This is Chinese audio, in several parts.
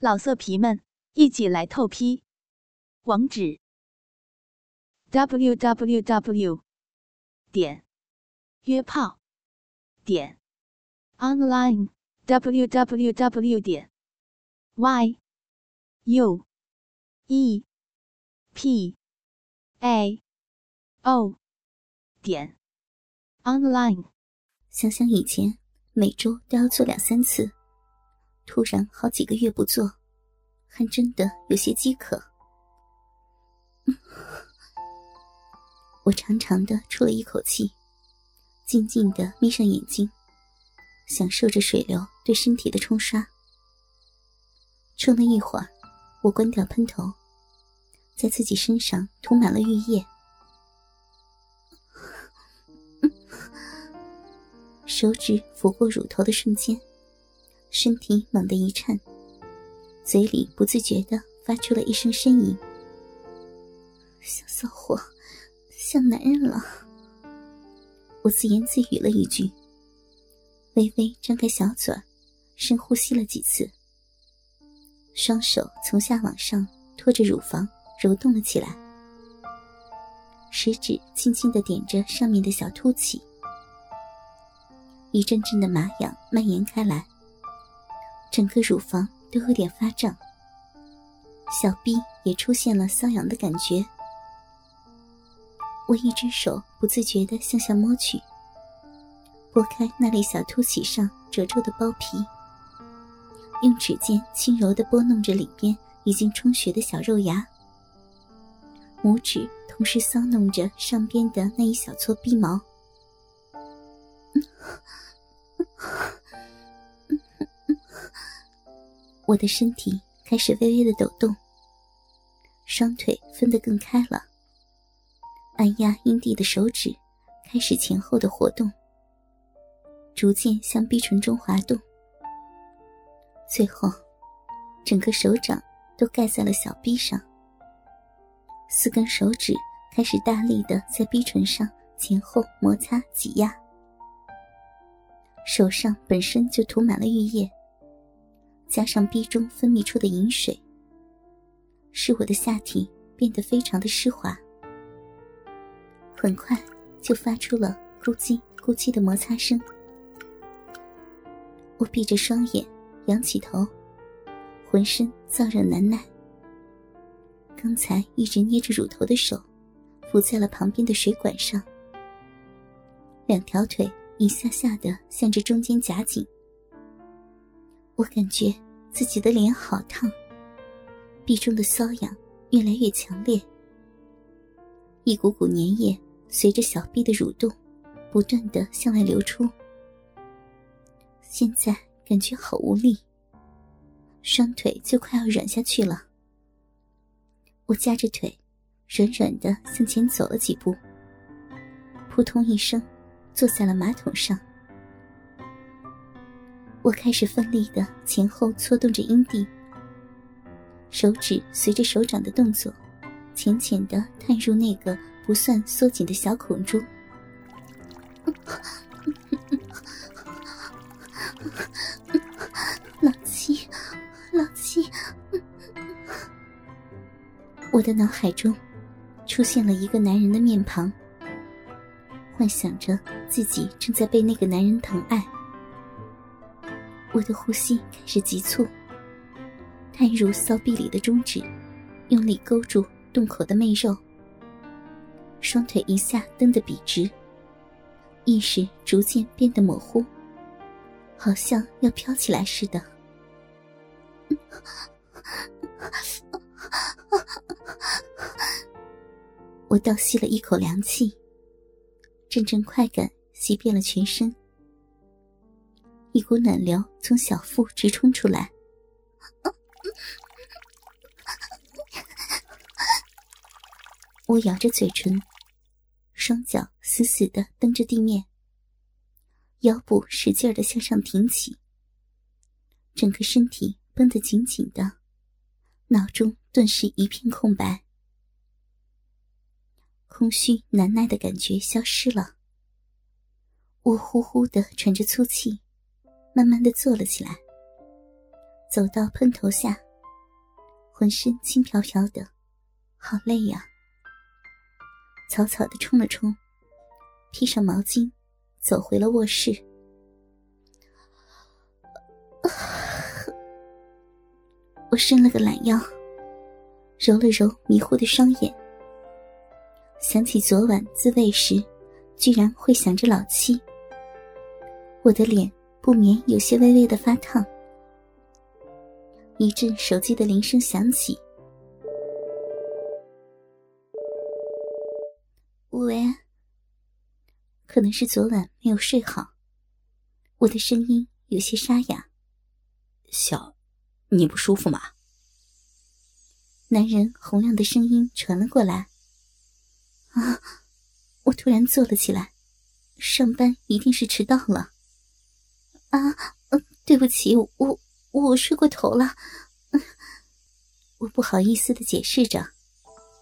老色皮们，一起来透批！网址：w w w 点约炮点 online w w w 点 y u e p a o 点 online。想想以前，每周都要做两三次。突然好几个月不做，还真的有些饥渴。我长长的出了一口气，静静的眯上眼睛，享受着水流对身体的冲刷。冲了一会儿，我关掉喷头，在自己身上涂满了浴液，手指抚过乳头的瞬间。身体猛地一颤，嘴里不自觉的发出了一声呻吟：“小骚货，像男人了。”我自言自语了一句，微微张开小嘴，深呼吸了几次，双手从下往上托着乳房揉动了起来，食指轻轻的点着上面的小凸起，一阵阵的麻痒蔓延开来。整个乳房都有点发胀，小臂也出现了瘙痒的感觉。我一只手不自觉地向下摸去，拨开那里小凸起上褶皱的包皮，用指尖轻柔地拨弄着里边已经充血的小肉芽，拇指同时搔弄着上边的那一小撮逼毛。我的身体开始微微的抖动，双腿分得更开了。按压阴蒂的手指开始前后的活动，逐渐向逼唇中滑动，最后，整个手掌都盖在了小臂上。四根手指开始大力的在逼唇上前后摩擦挤压，手上本身就涂满了浴液。加上壁中分泌出的饮水，使我的下体变得非常的湿滑。很快就发出了咕叽咕叽的摩擦声。我闭着双眼，仰起头，浑身燥热难耐。刚才一直捏着乳头的手，扶在了旁边的水管上，两条腿一下下的向着中间夹紧。我感觉自己的脸好烫，臂中的瘙痒越来越强烈，一股股粘液随着小臂的蠕动，不断的向外流出。现在感觉好无力，双腿就快要软下去了。我夹着腿，软软的向前走了几步，扑通一声，坐在了马桶上。我开始奋力的前后搓动着阴蒂，手指随着手掌的动作，浅浅的探入那个不算缩紧的小孔中。老七，老七，我的脑海中出现了一个男人的面庞，幻想着自己正在被那个男人疼爱。我的呼吸开始急促，探入骚逼里的中指，用力勾住洞口的媚肉，双腿一下蹬得笔直，意识逐渐变得模糊，好像要飘起来似的。我倒吸了一口凉气，阵阵快感袭遍了全身。一股暖流从小腹直冲出来，我咬着嘴唇，双脚死死的蹬着地面，腰部使劲的向上挺起，整个身体绷得紧紧的，脑中顿时一片空白，空虚难耐的感觉消失了，我呼呼的喘着粗气。慢慢的坐了起来，走到喷头下，浑身轻飘飘的，好累呀。草草的冲了冲，披上毛巾，走回了卧室。我伸了个懒腰，揉了揉迷糊的双眼，想起昨晚自慰时，居然会想着老七，我的脸不免有些微微的发烫。一阵手机的铃声响起，喂，可能是昨晚没有睡好，我的声音有些沙哑。小，你不舒服吗？男人洪亮的声音传了过来。啊！我突然坐了起来，上班一定是迟到了。啊，嗯，对不起，我我睡过头了。我不好意思的解释着。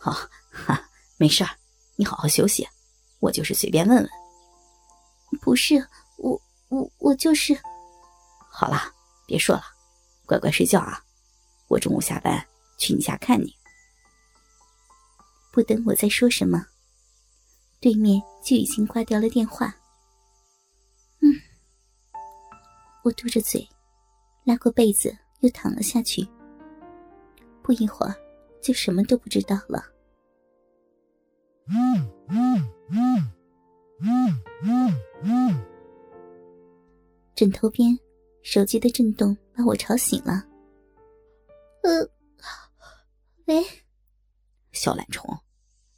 好，哈，没事儿，你好好休息。我就是随便问问。不是，我我我就是。好了。别说了，乖乖睡觉啊！我中午下班去你家看你。不等我再说什么，对面就已经挂掉了电话。我嘟着嘴，拉过被子又躺了下去。不一会儿，就什么都不知道了。枕头边。手机的震动把我吵醒了。呃，喂，小懒虫，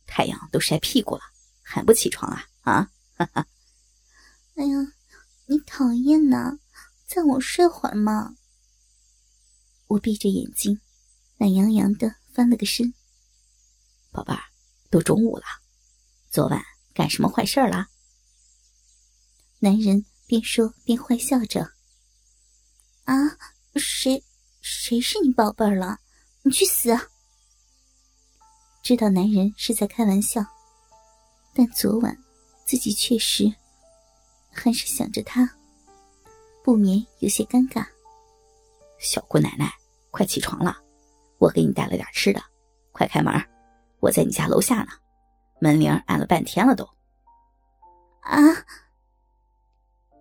太阳都晒屁股了，还不起床啊？啊，哈哈。哎呀，你讨厌呢，再我睡会儿嘛。我闭着眼睛，懒洋洋的翻了个身。宝贝儿，都中午了，昨晚干什么坏事了？男人边说边坏笑着。啊，谁谁是你宝贝儿了？你去死！知道男人是在开玩笑，但昨晚自己确实还是想着他，不免有些尴尬。小姑奶奶，快起床了，我给你带了点吃的，快开门，我在你家楼下呢，门铃按了半天了都。啊！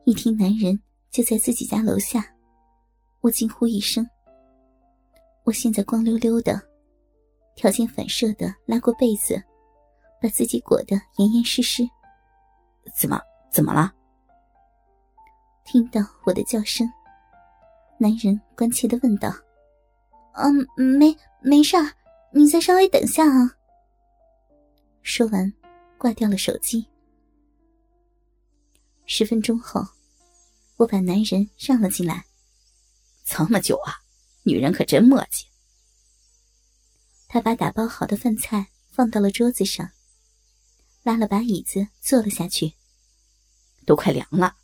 一听男人就在自己家楼下。我惊呼一声，我现在光溜溜的，条件反射的拉过被子，把自己裹得严严实实。怎么怎么了？听到我的叫声，男人关切的问道：“嗯，没没事儿，你再稍微等下啊。”说完，挂掉了手机。十分钟后，我把男人让了进来。这么久啊，女人可真磨叽。他把打包好的饭菜放到了桌子上，拉了把椅子坐了下去。都快凉了。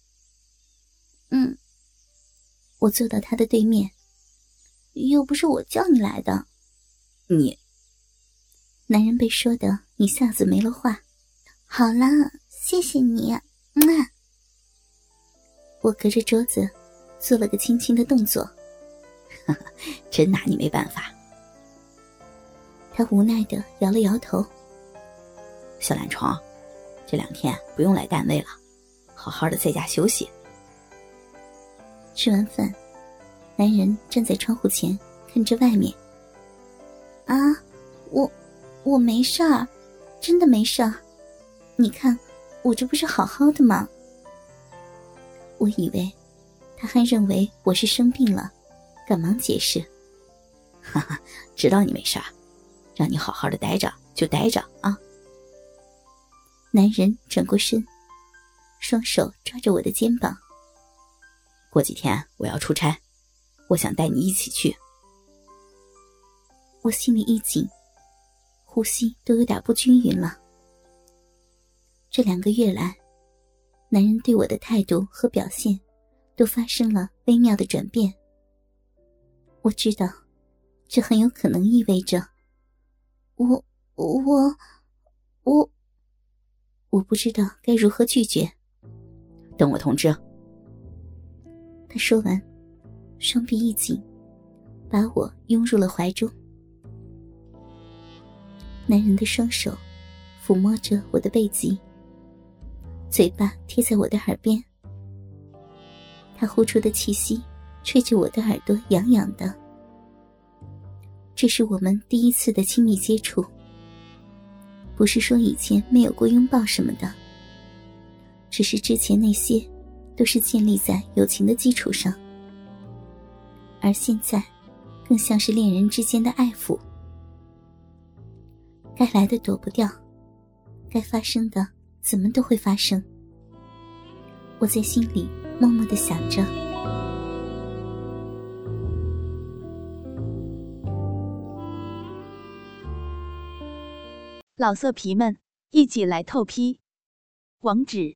嗯，我坐到他的对面。又不是我叫你来的。你。男人被说的一下子没了话。好了，谢谢你。嗯。我隔着桌子。做了个轻轻的动作，真拿你没办法。他无奈的摇了摇头。小懒虫，这两天不用来单位了，好好的在家休息。吃完饭，男人站在窗户前看着外面。啊，我我没事儿，真的没事儿。你看，我这不是好好的吗？我以为。他还认为我是生病了，赶忙解释：“哈哈，知道你没事儿，让你好好的待着就待着啊。”男人转过身，双手抓着我的肩膀。过几天我要出差，我想带你一起去。我心里一紧，呼吸都有点不均匀了。这两个月来，男人对我的态度和表现。都发生了微妙的转变。我知道，这很有可能意味着，我我我我不知道该如何拒绝。等我通知。他说完，双臂一紧，把我拥入了怀中。男人的双手抚摸着我的背脊，嘴巴贴在我的耳边，他呼出的气息吹着我的耳朵，痒痒的。这是我们第一次的亲密接触，不是说以前没有过拥抱什么的，只是之前那些都是建立在友情的基础上，而现在更像是恋人之间的爱抚。该来的躲不掉，该发生的怎么都会发生。我在心里默默的想着。老色皮们，一起来透批！网址